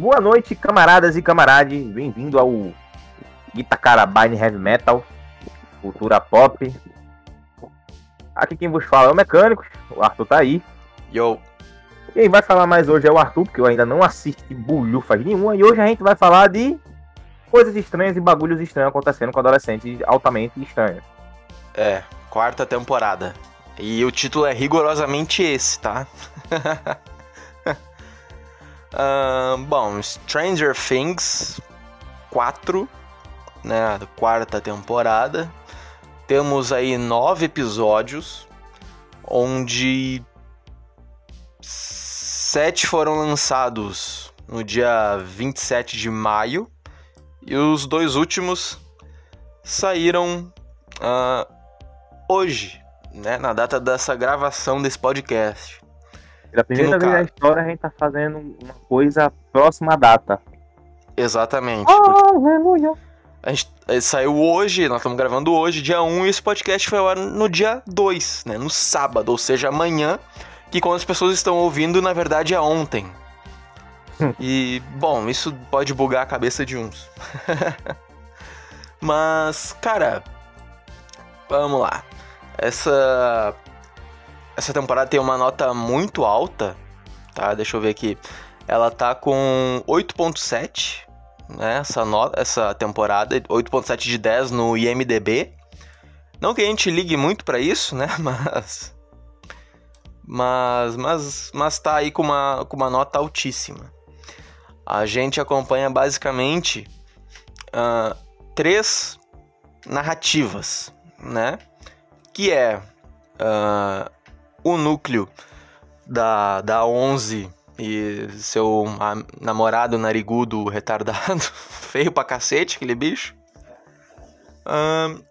Boa noite, camaradas e camarades. Bem-vindo ao Itacara Bine Heavy Metal, cultura pop. Aqui quem vos fala é o Mecânico, o Arthur tá aí. Yo. Quem vai falar mais hoje é o Arthur, porque eu ainda não assisti bulhufas nenhuma. E hoje a gente vai falar de coisas estranhas e bagulhos estranhos acontecendo com adolescentes altamente estranhos. É, quarta temporada. E o título é rigorosamente esse, tá? bom, Stranger Things 4, né? Quarta temporada. Temos aí nove episódios, onde sete foram lançados no dia 27 de maio e os dois últimos saíram uh, hoje, né, na data dessa gravação desse podcast. Pela primeira vez na história a gente tá fazendo uma coisa próxima à data. Exatamente. Aleluia. A gente saiu hoje, nós estamos gravando hoje, dia 1, e esse podcast foi ao no dia 2, né? No sábado, ou seja, amanhã, que quando as pessoas estão ouvindo, na verdade é ontem. e, bom, isso pode bugar a cabeça de uns. Mas, cara, vamos lá. Essa essa temporada tem uma nota muito alta, tá? Deixa eu ver aqui. Ela tá com 8.7 né, essa, nota, essa temporada, 8.7 de 10 no IMDB. Não que a gente ligue muito para isso, né, mas... Mas, mas, mas tá aí com uma, com uma nota altíssima. A gente acompanha basicamente uh, três narrativas, né? Que é uh, o núcleo da, da 11 e seu namorado narigudo retardado, feio pra cacete, aquele bicho. Uh,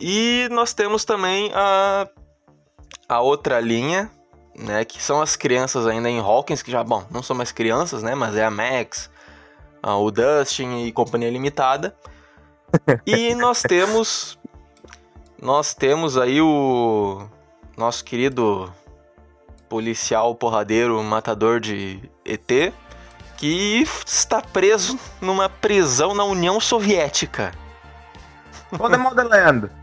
e nós temos também a, a outra linha, né, que são as crianças ainda em Hawkins, que já, bom, não são mais crianças, né, mas é a Max, o Dustin e Companhia Limitada. e nós temos, nós temos aí o nosso querido policial porradeiro matador de ET que está preso numa prisão na União Soviética. Modelando.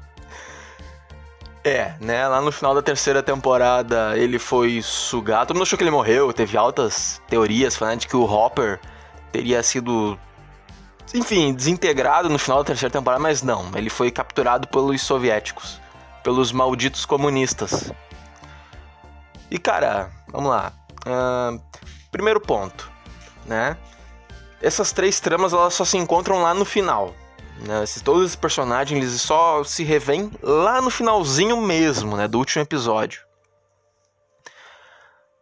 É, né? Lá no final da terceira temporada ele foi sugado. Todo mundo achou que ele morreu. Teve altas teorias falando de que o Hopper teria sido, enfim, desintegrado no final da terceira temporada, mas não. Ele foi capturado pelos soviéticos, pelos malditos comunistas. E cara, vamos lá. Uh, primeiro ponto, né? Essas três tramas elas só se encontram lá no final. Né? Esses, todos esses personagens eles só se revêm lá no finalzinho mesmo, né? Do último episódio.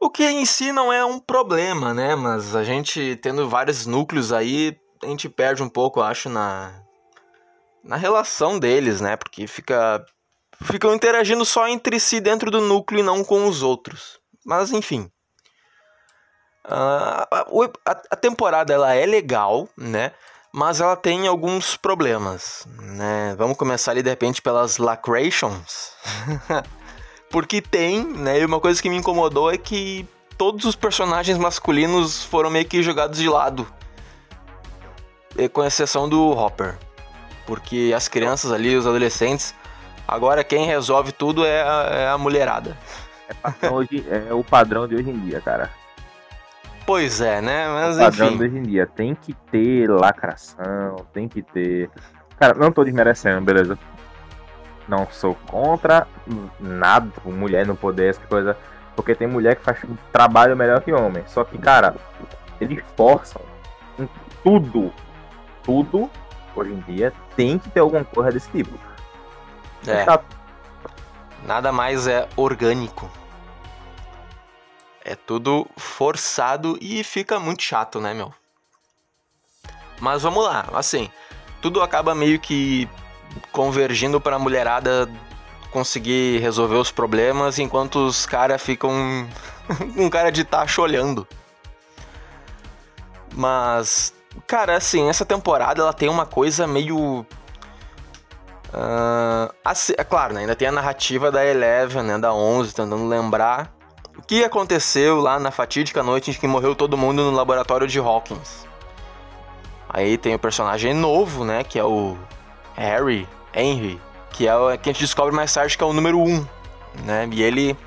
O que em si não é um problema, né? Mas a gente tendo vários núcleos aí, a gente perde um pouco, acho, na, na relação deles, né? Porque fica ficam interagindo só entre si dentro do núcleo e não com os outros. Mas enfim. Uh, a, a, temporada ela é legal, né? Mas ela tem alguns problemas, né? Vamos começar ali de repente pelas lacrations. Porque tem, né? E uma coisa que me incomodou é que todos os personagens masculinos foram meio que jogados de lado. Com exceção do Hopper. Porque as crianças ali, os adolescentes, Agora quem resolve tudo é a, é a mulherada. É, hoje, é o padrão de hoje em dia, cara. Pois é, né? Mas o padrão enfim. de hoje em dia. Tem que ter lacração, tem que ter. Cara, não tô desmerecendo, beleza? Não sou contra nada, mulher no poder, essa coisa. Porque tem mulher que faz um trabalho melhor que homem. Só que, cara, eles forçam em tudo. Tudo, hoje em dia, tem que ter alguma coisa desse tipo. É. Nada mais é orgânico. É tudo forçado e fica muito chato, né, meu? Mas vamos lá, assim, tudo acaba meio que convergindo para a mulherada conseguir resolver os problemas enquanto os caras ficam com cara de tacho olhando. Mas, cara, assim, essa temporada ela tem uma coisa meio Uh, assim, é claro, né, ainda tem a narrativa da Eleven, né, da 11, tentando lembrar o que aconteceu lá na fatídica noite em que morreu todo mundo no laboratório de Hawkins. Aí tem o personagem novo, né? Que é o Harry, Henry, que é o que a gente descobre mais tarde que é o número 1, um, né? E ele.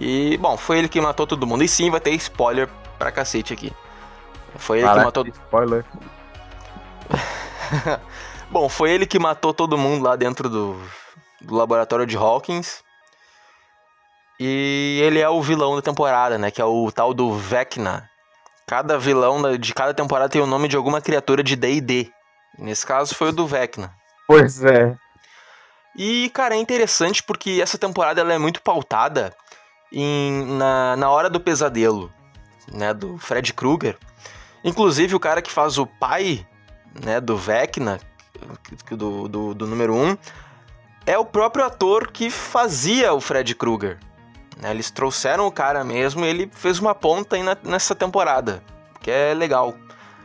E, bom, foi ele que matou todo mundo. E sim, vai ter spoiler pra cacete aqui. Foi ele que matou. Spoiler. bom, foi ele que matou todo mundo lá dentro do, do laboratório de Hawkins. E ele é o vilão da temporada, né? Que é o tal do Vecna. Cada vilão de cada temporada tem o nome de alguma criatura de D&D. Nesse caso foi o do Vecna. Pois é. E, cara, é interessante porque essa temporada ela é muito pautada em, na, na hora do pesadelo, né? Do Fred Krueger. Inclusive, o cara que faz o pai, né? Do Vecna, do, do, do número 1, um, é o próprio ator que fazia o Fred Krueger. Né? Eles trouxeram o cara mesmo e ele fez uma ponta aí na, nessa temporada, que é legal.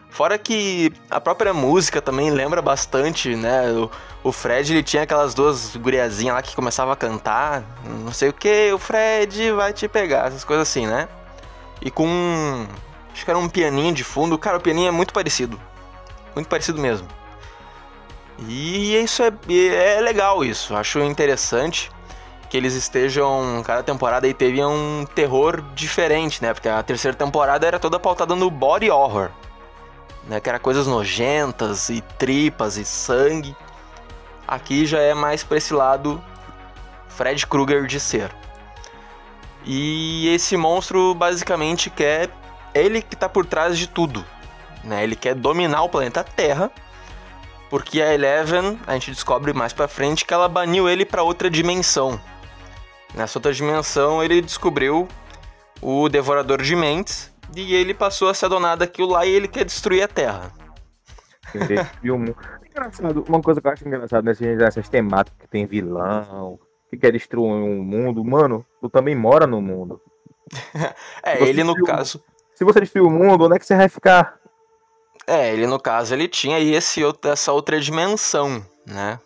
Fora que a própria música também lembra bastante, né? O, o Fred, ele tinha aquelas duas guriazinhas lá que começavam a cantar, não sei o que, o Fred vai te pegar, essas coisas assim, né? E com. Acho que era um pianinho de fundo. Cara, o pianinho é muito parecido. Muito parecido mesmo. E isso é, é legal, isso. Acho interessante que eles estejam. Cada temporada aí teve um terror diferente, né? Porque a terceira temporada era toda pautada no body horror. Né, que era coisas nojentas e tripas e sangue. Aqui já é mais pra esse lado Fred Krueger de ser. E esse monstro basicamente quer. Ele que tá por trás de tudo. Né? Ele quer dominar o planeta Terra. Porque a Eleven, a gente descobre mais pra frente que ela baniu ele para outra dimensão. Nessa outra dimensão, ele descobriu o Devorador de Mentes e ele passou a se adonar daquilo lá e ele quer destruir a Terra. engraçado, uma coisa que eu acho engraçada nessas, nessas temáticas que tem vilão, que quer destruir um mundo, mano, tu também mora no mundo. é, ele no caso. Se você destruir o mundo, onde é que você vai ficar? É, ele no caso ele tinha aí esse, essa outra dimensão, né?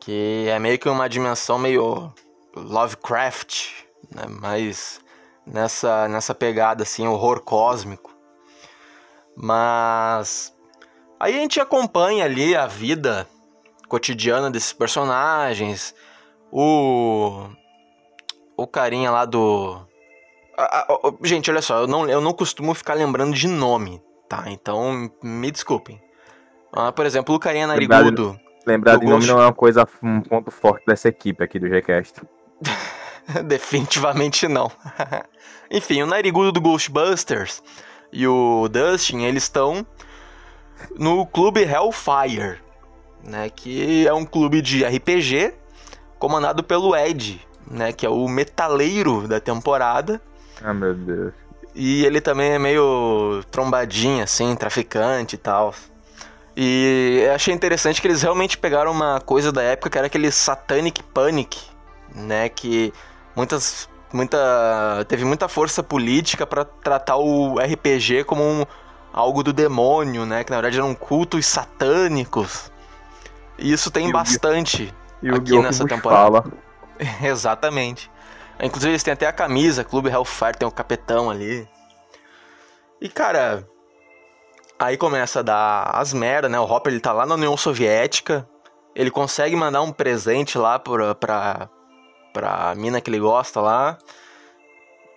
Que é meio que uma dimensão meio Lovecraft, né? Mas nessa, nessa pegada assim, horror cósmico. Mas aí a gente acompanha ali a vida cotidiana desses personagens. O o carinha lá do gente, olha só, eu não, eu não costumo ficar lembrando de nome, tá? Então me desculpem. Ah, por exemplo, o carinha narigudo. Lembrar de nome não é uma coisa, um ponto forte dessa equipe aqui do Gcast. Definitivamente não. Enfim, o narigudo do Ghostbusters e o Dustin, eles estão no clube Hellfire, né, que é um clube de RPG comandado pelo Ed, né, que é o metaleiro da temporada. Ah, meu Deus. E ele também é meio trombadinho, assim, traficante e tal. E achei interessante que eles realmente pegaram uma coisa da época que era aquele Satanic Panic, né? Que muitas muita teve muita força política para tratar o RPG como um, algo do demônio, né? Que na verdade eram cultos satânicos. E isso tem e bastante o, aqui nessa temporada. Fala. Exatamente. Inclusive eles têm até a camisa, Clube Hellfire, tem o capetão ali. E cara, aí começa a dar as merdas, né? O Hopper ele tá lá na União Soviética, ele consegue mandar um presente lá pra, pra, pra mina que ele gosta lá.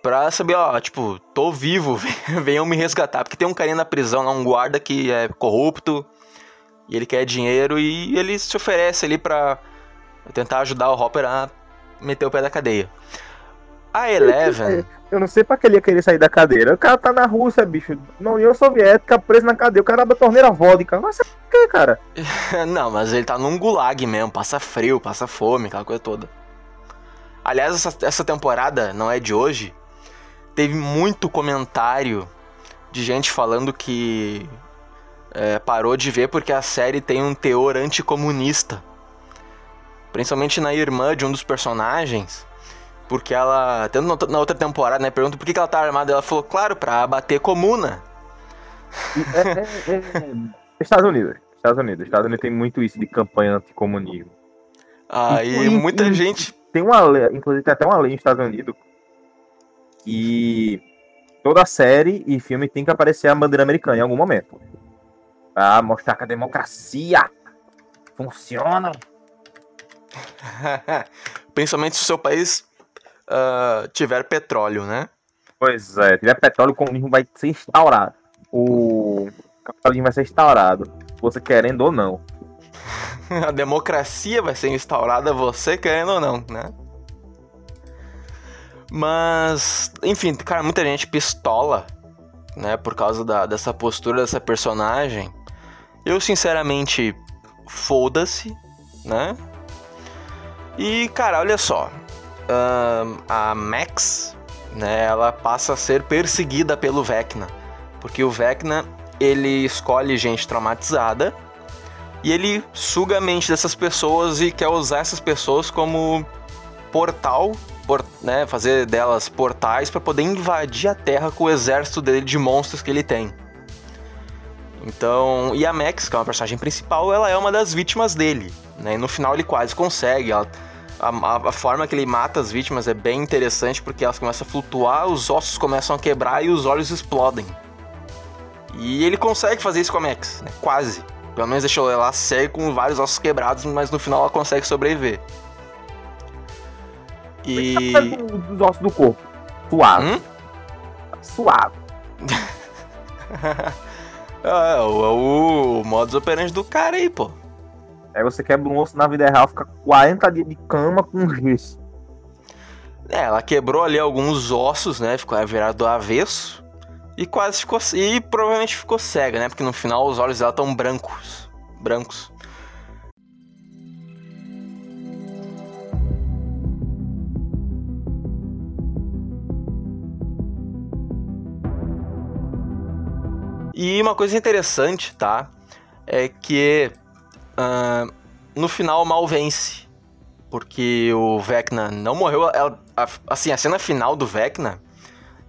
Pra saber, ó, tipo, tô vivo, venham me resgatar. Porque tem um carinha na prisão lá, um guarda que é corrupto. E ele quer dinheiro e ele se oferece ali pra tentar ajudar o Hopper a meter o pé da cadeia. A Eleven. Eu não sei pra que ele ia querer sair da cadeira. O cara tá na Rússia, bicho. Na União Soviética, preso na cadeia. O cara abre a torneira vodka. Ser por quê, cara? não, mas ele tá num gulag mesmo. Passa frio, passa fome, aquela coisa toda. Aliás, essa, essa temporada não é de hoje. Teve muito comentário de gente falando que é, parou de ver porque a série tem um teor anticomunista. Principalmente na irmã de um dos personagens. Porque ela, tanto na outra temporada, né, pergunta por que ela tá armada. Ela falou, claro, pra bater comuna. É, é, é, Estados Unidos. Estados Unidos. Estados Unidos tem muito isso de campanha anticomunismo. Aí ah, muita e, gente tem uma lei, inclusive tem até uma lei nos Estados Unidos que toda série e filme tem que aparecer a bandeira americana em algum momento. Pra mostrar que a democracia funciona. Principalmente se o seu país uh, tiver petróleo, né? Pois é, tiver petróleo, o comunismo vai ser instaurado. O capitalismo vai ser instaurado. Você querendo ou não. a democracia vai ser instaurada, você querendo ou não, né? Mas, enfim, cara, muita gente pistola, né, por causa da, dessa postura dessa personagem. Eu, sinceramente, foda-se, né? E, cara, olha só. Uh, a Max, né, ela passa a ser perseguida pelo Vecna. Porque o Vecna, ele escolhe gente traumatizada e ele suga a mente dessas pessoas e quer usar essas pessoas como portal, por, né, fazer delas portais para poder invadir a Terra com o exército dele de monstros que ele tem. Então, e a Max, que é uma personagem principal, ela é uma das vítimas dele, né? E no final ele quase consegue. Ela, a, a, forma que ele mata as vítimas é bem interessante porque elas começam a flutuar, os ossos começam a quebrar e os olhos explodem. E ele consegue fazer isso com a Max, né? Quase. Pelo menos deixou ela cega com vários ossos quebrados, mas no final ela consegue sobreviver. E. Os ossos do corpo. Suave. Hum? Suave. é, é, o, o modus operandi do cara aí, pô. Aí você quebra um osso na vida real, fica 40 dias de cama com gesso. É, ela quebrou ali alguns ossos, né? Ficou virado do avesso. E quase ficou. E provavelmente ficou cega, né? Porque no final os olhos dela estão brancos. Brancos. E uma coisa interessante, tá? É que uh, no final mal vence. Porque o Vecna não morreu. Ela, a, assim, a cena final do Vecna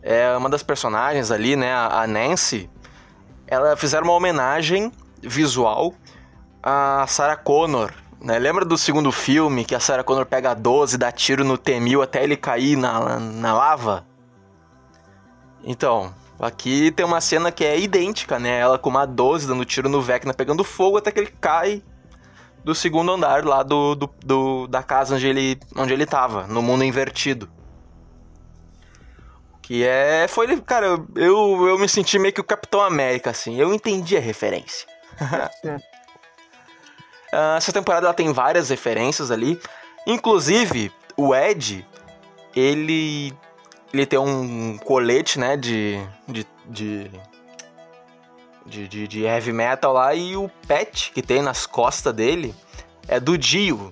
é uma das personagens ali, né? A, a Nancy. Ela fizeram uma homenagem visual a Sarah Connor. Né? Lembra do segundo filme que a Sarah Connor pega a 12 e dá tiro no T-1000 até ele cair na, na lava? Então, Aqui tem uma cena que é idêntica, né? Ela com uma 12 dando tiro no Vecna pegando fogo até que ele cai do segundo andar lá do, do, do, da casa onde ele, onde ele tava, no mundo invertido. Que é. Foi. Cara, eu, eu me senti meio que o Capitão América, assim. Eu entendi a referência. Ah, essa temporada ela tem várias referências ali. Inclusive, o Ed, ele ele tem um colete, né, de, de, de, de, de, de heavy metal lá, e o pet que tem nas costas dele é do Dio.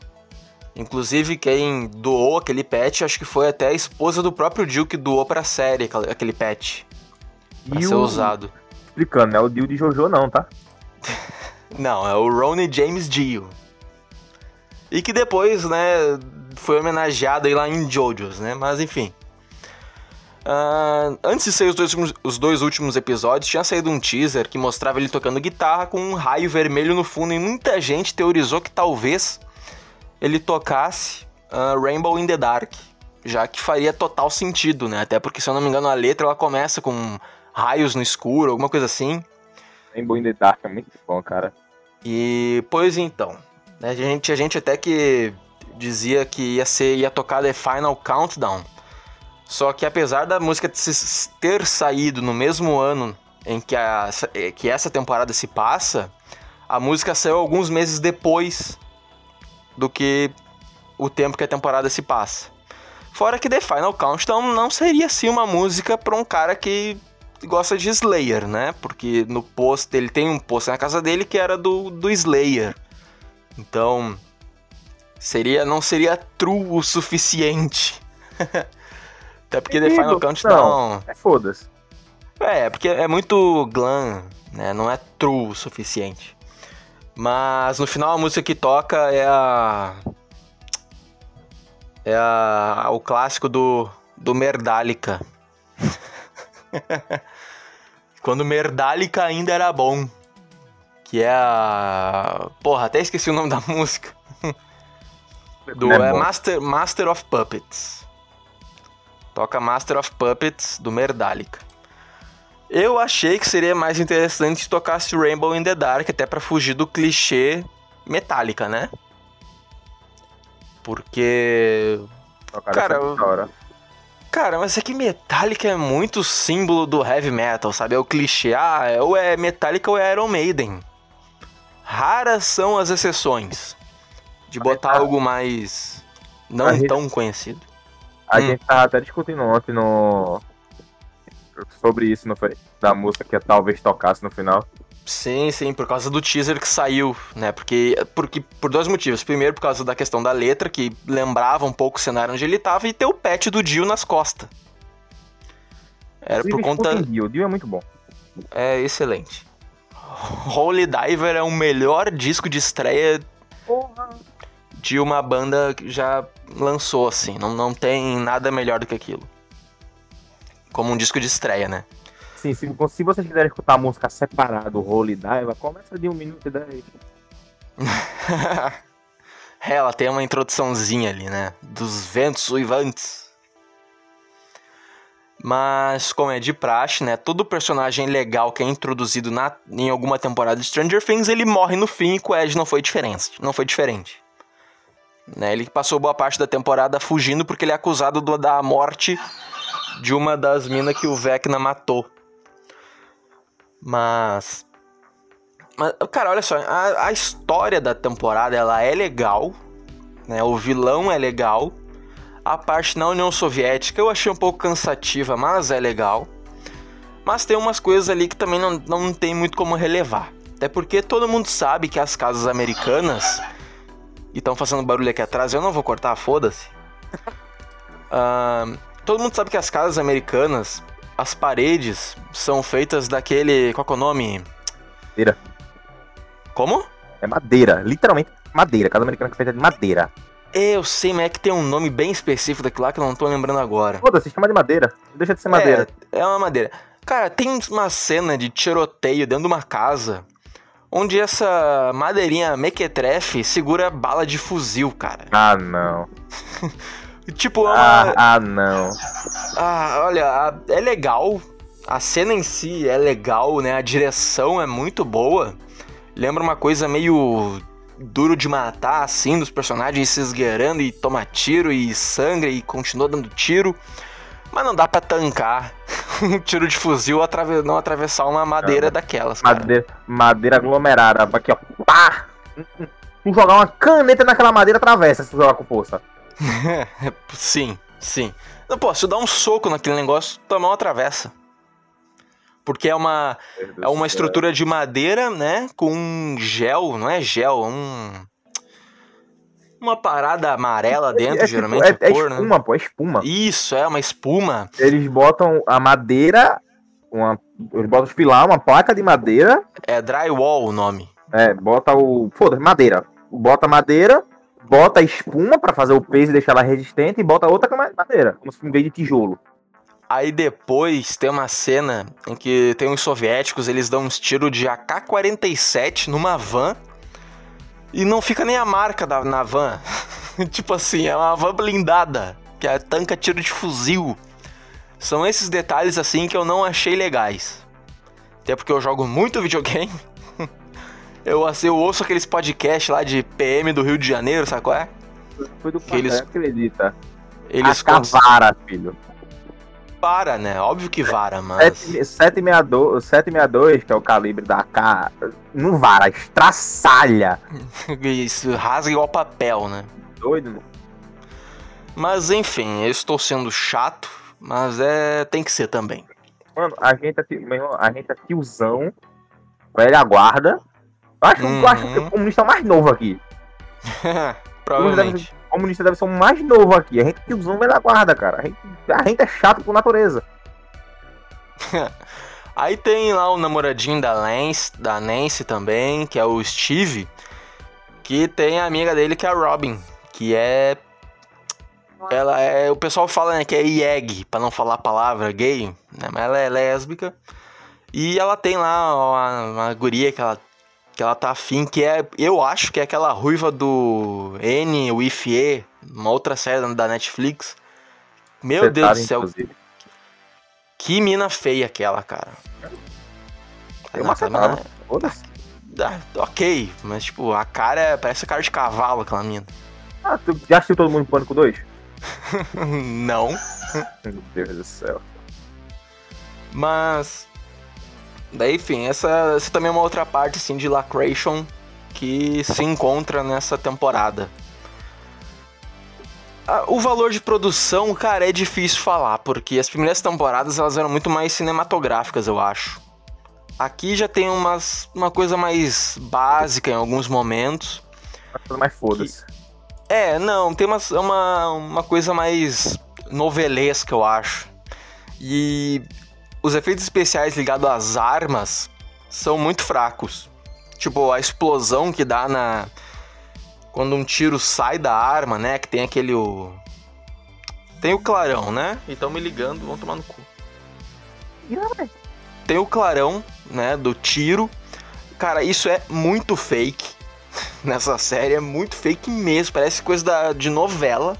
Inclusive, quem doou aquele pet, acho que foi até a esposa do próprio Dio que doou pra série aquele pet. Pra e ser o... usado. Explicando, não é o Dio de Jojo não, tá? não, é o Ronnie James Dio. E que depois, né, foi homenageado aí lá em Jojo's, né? Mas enfim. Uh, antes de sair os dois, os dois últimos episódios, tinha saído um teaser que mostrava ele tocando guitarra com um raio vermelho no fundo, e muita gente teorizou que talvez ele tocasse uh, Rainbow in the Dark, já que faria total sentido, né? Até porque, se eu não me engano, a letra ela começa com raios no escuro, alguma coisa assim. Rainbow in the Dark é muito bom, cara. E, pois então, né, a gente, a gente até que dizia que ia ser ia tocar The Final Countdown só que apesar da música ter saído no mesmo ano em que, a, que essa temporada se passa, a música saiu alguns meses depois do que o tempo que a temporada se passa. Fora que The Final Countdown não seria assim uma música para um cara que gosta de Slayer, né? Porque no post ele tem um post na casa dele que era do, do Slayer. Então seria não seria true o suficiente. Até porque The Final Countdown. É foda-se. É, porque é muito glam, né? Não é true o suficiente. Mas no final a música que toca é a. É a, o clássico do, do Merdalica. Quando Merdalica ainda era bom. Que é a. Porra, até esqueci o nome da música. do é, é Master, Master of Puppets. Toca Master of Puppets do Merdalica. Eu achei que seria mais interessante se tocasse Rainbow in the Dark, até pra fugir do clichê Metallica, né? Porque. Cara, eu-. Cara, mas é que Metallica é muito símbolo do heavy metal, sabe? É o clichê. Ah, é- ou é Metallica ou é Iron Maiden. Raras são as exceções de botar algo mais. não tão conhecido. A Hum. gente tava até discutindo ontem no. Sobre isso, não foi? Da música que talvez tocasse no final. Sim, sim, por causa do teaser que saiu, né? Porque, porque por dois motivos. Primeiro, por causa da questão da letra, que lembrava um pouco o cenário onde ele tava, e ter o pet do Dio nas costas. Era por conta. escutem Dio. O Dio é muito bom. É excelente. Holy Diver é o melhor disco de estreia Porra. De uma banda que já lançou, assim. Não, não tem nada melhor do que aquilo. Como um disco de estreia, né? Sim, se, se vocês quiserem escutar a música separado, Holy Dive, começa de 1 minuto e 10. É, ela tem uma introduçãozinha ali, né? Dos ventos uivantes. Mas, como é de praxe, né? Todo personagem legal que é introduzido na, em alguma temporada de Stranger Things, ele morre no fim e com o Ed não foi diferente. Não foi diferente. Né, ele passou boa parte da temporada fugindo porque ele é acusado do- da morte de uma das minas que o Vecna matou. Mas mas, cara, olha só, a, a história da temporada ela é legal, né? O vilão é legal. A parte na União Soviética eu achei um pouco cansativa, mas é legal. Mas tem umas coisas ali que também não, não tem muito como relevar. Até porque todo mundo sabe que as casas americanas. E estão fazendo barulho aqui atrás, eu não vou cortar, foda-se. Ahn, todo mundo sabe que as casas americanas, as paredes são feitas daquele. Qual que é o nome? Madeira. Como? É madeira, literalmente madeira. Cada americana que é feita de madeira. Eu sei, mas é que tem um nome bem específico daquilo lá que eu não tô lembrando agora. Foda-se, chama de madeira. Deixa de ser madeira. É, é uma madeira. Cara, tem uma cena de tiroteio dentro de uma casa onde essa madeirinha mequetrefe segura bala de fuzil, cara. Ah, não. Tipo, é uma... Ah, ah, não. Ah, olha, é legal. A cena em si é legal, né? A direção é muito boa. Lembra uma coisa meio duro de matar, assim, dos personagens se esgueirando e toma tiro e sangra e continua dando tiro. Mas não dá pra tancar um tiro de fuzil atrave- não atravessar uma madeira Não. daquelas, cara. Madeira, madeira aglomerada. Aqui, ó. Pá! Jogar uma caneta naquela madeira, atravessa se tu jogar com força. sim, sim. Não, pô, se eu dar um soco naquele negócio, tua mão atravessa. Porque é uma, é uma estrutura de madeira, né? Com um gel, não é gel, é um. Uma parada amarela dentro, é, geralmente tipo, é, é, é cor, né? espuma, pô, é espuma. Isso, é uma espuma. Eles botam a madeira, uma, eles botam os pilar, uma placa de madeira, É drywall o nome. é, bota o, foda madeira, bota madeira, bota espuma pra fazer o peso e deixar ela resistente e bota outra madeira, como se em vez de tijolo. Aí depois tem uma cena em que tem os soviéticos, eles dão uns tiros de AK-47 numa van e não fica nem a marca da, na van. tipo assim, é uma van blindada, que é tanca tiro de fuzil. São esses detalhes assim que eu não achei legais. Até porque eu jogo muito videogame. eu, assim, eu ouço aqueles podcasts lá de PM do Rio de Janeiro, sabe qual é? Foi do Que eles- eles... acredita. Eles a cavara, filho. Para, né? Óbvio que vara, É mas. 762, 762, que é o calibre da AK, não vara, estraçalha. Isso rasga igual papel, né? Doido, Mas enfim, eu estou sendo chato, mas é tem que ser também. Mano, a gente é, irmão, a gente é tiozão, velha guarda. Eu acho, eu acho que Uhum. o comunista é o mais novo aqui. Provavelmente. O comunista deve ser o mais novo aqui. A gente é tiozão, velha guarda, cara. A gente, a gente é chato por natureza. Aí tem lá o namoradinho da Lance, da Nancy também, que é o Steve, que tem a amiga dele que é a Robin, que é ela é, o pessoal fala né, que é IEG, pra não falar a palavra gay, né, mas ela é lésbica. E ela tem lá uma, uma guria que ela que ela tá afim, que é, eu acho que é aquela ruiva do N with E, uma outra série da Netflix. Meu Deus do céu, inclusive. Que mina feia aquela, cara. Eu Nossa, a macetava. mina- Foda-se. ah, ok, mas tipo, a cara é- parece a cara de cavalo, aquela mina. Ah, tu já assistiu Todo Mundo em Pânico 2? Não. Meu Deus do céu. Mas. Daí, enfim, essa, essa também é uma outra parte assim, de Lacration que se encontra nessa temporada. Ah, O valor de produção, cara, é difícil falar, porque as primeiras temporadas elas eram muito mais cinematográficas, eu acho. Aqui já tem umas, uma coisa mais básica em alguns momentos. Uma coisa mais foda-se. É, não, tem umas- uma, uma coisa mais novelesca, eu acho. E os efeitos especiais ligados às armas são muito fracos. Tipo, a explosão que dá na. Quando um tiro sai da arma, né? Que tem aquele. O... Tem o clarão, né? E tão me ligando, vão tomar no cu. Tem o clarão, né? Do tiro. Cara, isso é muito fake nessa série, é muito fake mesmo, parece coisa da, de novela.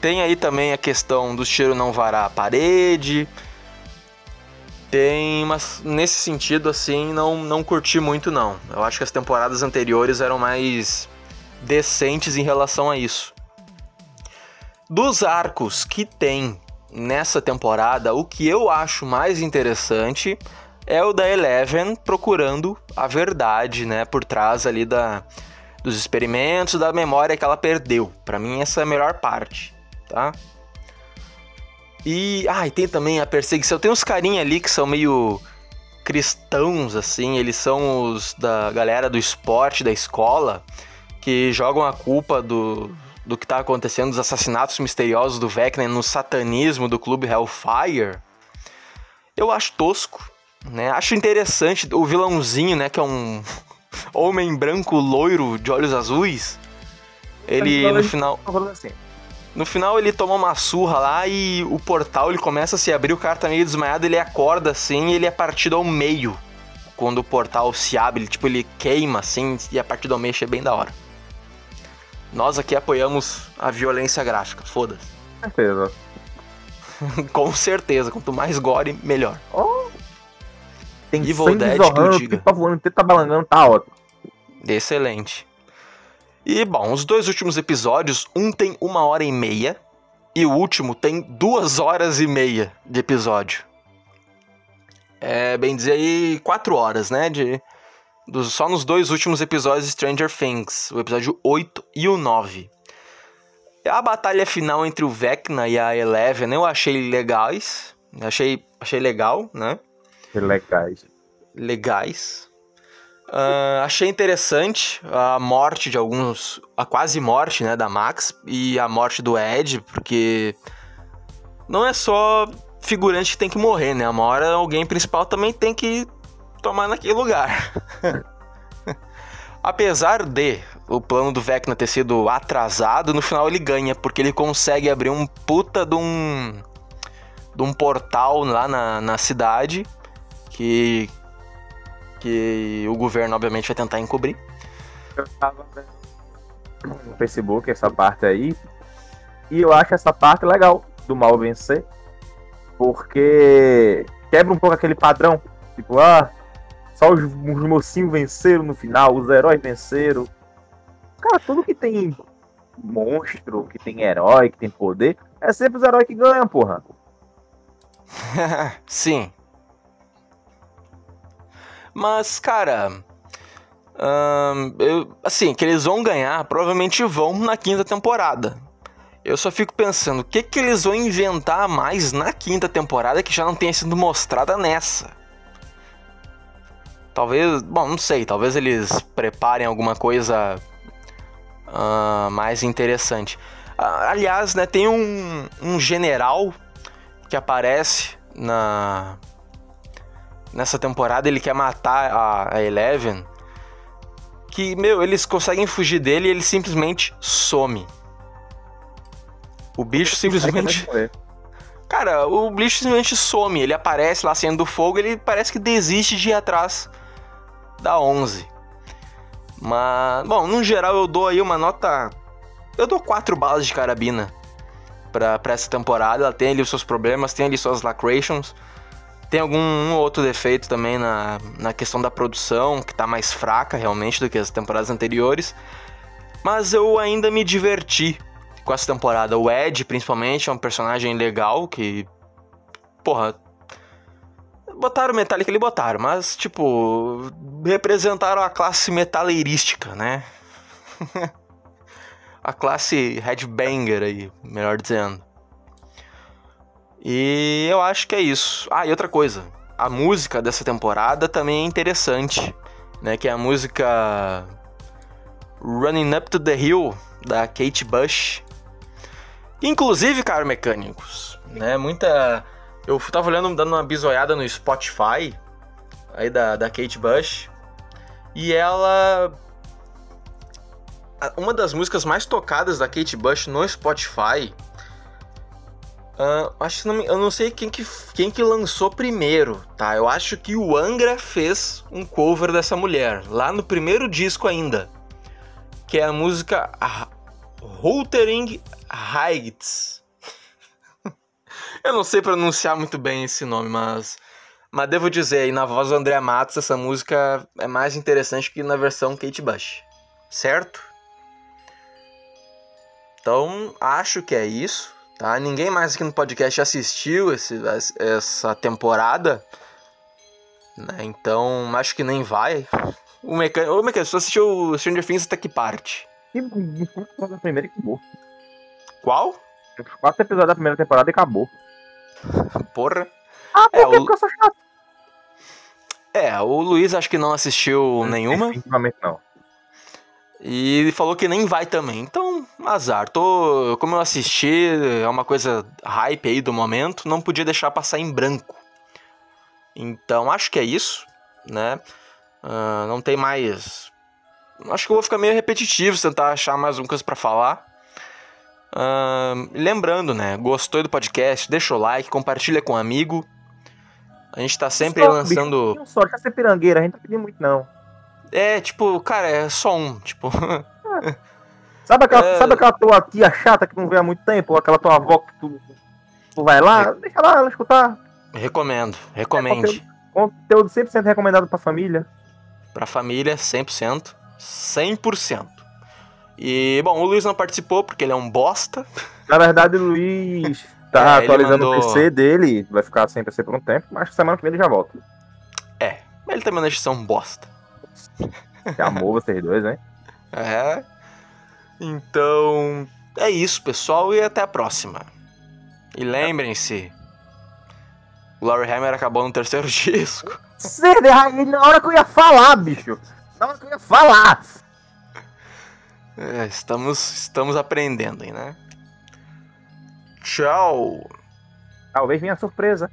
Tem aí também a questão dos tiros não varar a parede. Tem, mas nesse sentido, assim, não, não curti muito, não. Eu acho que as temporadas anteriores eram mais decentes em relação a isso. Dos arcos que tem nessa temporada, o que eu acho mais interessante é o da Eleven procurando a verdade, né, por trás ali da, dos experimentos, da memória que ela perdeu. Pra mim essa é a melhor parte, tá? E, ah, e tem também a perseguição. Tem uns carinha ali que são meio cristãos assim, eles são os da galera do esporte da escola que jogam a culpa do do que tá acontecendo, dos assassinatos misteriosos do Vecna no satanismo do clube Hellfire. Eu acho tosco, né? Acho interessante o vilãozinho, né, que é um homem branco loiro de olhos azuis. Ele no final, assim. No final ele toma uma surra lá e o portal ele começa a se abrir, o cara tá meio desmaiado, ele acorda assim, e ele é partido ao meio. Quando o portal se abre, ele, tipo, ele queima assim, e a partido ao meio é bem da hora. Nós aqui apoiamos a violência gráfica, foda-se. certeza. Com certeza, quanto mais gore, melhor. Oh. Tem Evil sangue Dead que o jorrando, diga. tá voando, tá balangando, tá ótimo. Excelente. E bom, os dois últimos episódios, um tem uma hora e meia e o último tem duas horas e meia de episódio. É bem dizer aí quatro horas, né? De, dos, só nos dois últimos episódios de Stranger Things, o episódio 8 e o 9. A batalha final entre o Vecna e a Eleven eu achei legais. Achei, achei legal, né? Legais. legais. Ah, achei interessante a morte de alguns. A quase morte, né, da Max e a morte do Ed, porque não é só figurante que tem que morrer, né? Uma hora alguém principal também tem que tomar naquele lugar. Apesar de o plano do Vecna ter sido atrasado, no final ele ganha, porque ele consegue abrir um puta de um. de um portal lá na, na cidade que que o governo obviamente vai tentar encobrir. Eu tava no Facebook essa parte aí. E eu acho essa parte legal do mal vencer. Porque quebra um pouco aquele padrão. Tipo, ah, só os, os mocinhos venceram no final, os heróis venceram. Cara, tudo que tem monstro, que tem herói, que tem poder, é sempre os heróis que ganham, porra. Sim. Mas, cara. ahn, eu- assim, que eles vão ganhar, provavelmente vão na quinta temporada. Eu só fico pensando, o que, que eles vão inventar mais na quinta temporada que já não tenha sido mostrada nessa? Talvez, bom, não sei, talvez eles preparem alguma coisa ah, mais interessante. Ah, aliás, né, tem um, um general que aparece na nessa temporada, ele quer matar a, a Eleven. Que, meu, eles conseguem fugir dele e ele simplesmente some. O bicho simplesmente. Cara, o bicho simplesmente some. Ele aparece lá saindo do fogo, ele parece que desiste de ir atrás da 11. Mas, bom, no geral eu dou aí uma nota. Eu dou quatro balas de carabina pra, pra essa temporada. Ela tem ali os seus problemas, tem ali suas lacrations. Tem algum um outro defeito também na, na questão da produção, que tá mais fraca realmente do que as temporadas anteriores. Mas eu ainda me diverti com essa temporada. O Ed, principalmente, é um personagem legal que. Porra. Botaram Metallica, ele botaram, mas, tipo. Representaram a classe metaleirística, né? a classe headbanger aí, melhor dizendo. E eu acho que é isso. Ah, e outra coisa. A música dessa temporada também é interessante, né? Que é a música Running Up to the Hill da Kate Bush. Inclusive, cara, mecânicos, né? Muita. Eu tava olhando, dando uma bisoiada no Spotify aí da, da Kate Bush. E ela. Uma das músicas mais tocadas da Kate Bush no Spotify Uh, acho não, eu não sei quem que, quem que lançou primeiro, tá? Eu acho que o Angra fez um cover dessa mulher, lá no primeiro disco ainda. Que é a música Routering Heights. eu não sei pronunciar muito bem esse nome, mas. Mas devo dizer, aí na voz do André Matos, essa música é mais interessante que na versão Kate Bush. Certo? Então, acho que é isso. Tá? Ninguém mais aqui no podcast assistiu esse, essa temporada. Né? Então, acho que nem vai. O mecânico. Ô, mecânico, você assistiu o Stranger Things até que parte? da primeira acabou. Qual? Quatro episódios da primeira temporada e acabou. Porra. Ah, por é, que o... eu sou chato? É, o Luiz acho que não assistiu nenhuma. Definitivamente não. E ele falou que nem vai também. Então, azar. Tô, como eu assisti, é uma coisa hype aí do momento, não podia deixar passar em branco. Então, acho que é isso, né? Uh, não tem mais. Acho que eu vou ficar meio repetitivo, tentar achar mais um coisa para falar. Uh, lembrando, né? Gostou do podcast? Deixa o like, compartilha com um amigo. A gente tá sempre só, lançando. Bicho, só, já ser pirangueira, a gente não pediu muito não. É, tipo, cara, é só um, tipo. sabe, aquela, é... sabe aquela tua tia chata que não vê há muito tempo? Ou aquela tua avó que tu, tu vai lá? É... Deixa lá ela escutar. Recomendo, recomende. É, conteúdo, conteúdo 100% recomendado pra família. Pra família, 100%. 100%. E, bom, o Luiz não participou porque ele é um bosta. Na verdade, o Luiz tá é, atualizando mandou... o PC dele, vai ficar sem PC por um tempo, mas semana que vem ele já volta. É, mas ele também deixa ser um bosta. Que amor vocês dois, hein? É. Então, é isso, pessoal, e até a próxima. E lembrem-se, o Larry Hammer acabou no terceiro disco. Na hora que eu ia falar, bicho. Na hora que eu ia falar. É, estamos, estamos aprendendo, hein, né? Tchau. Talvez venha surpresa.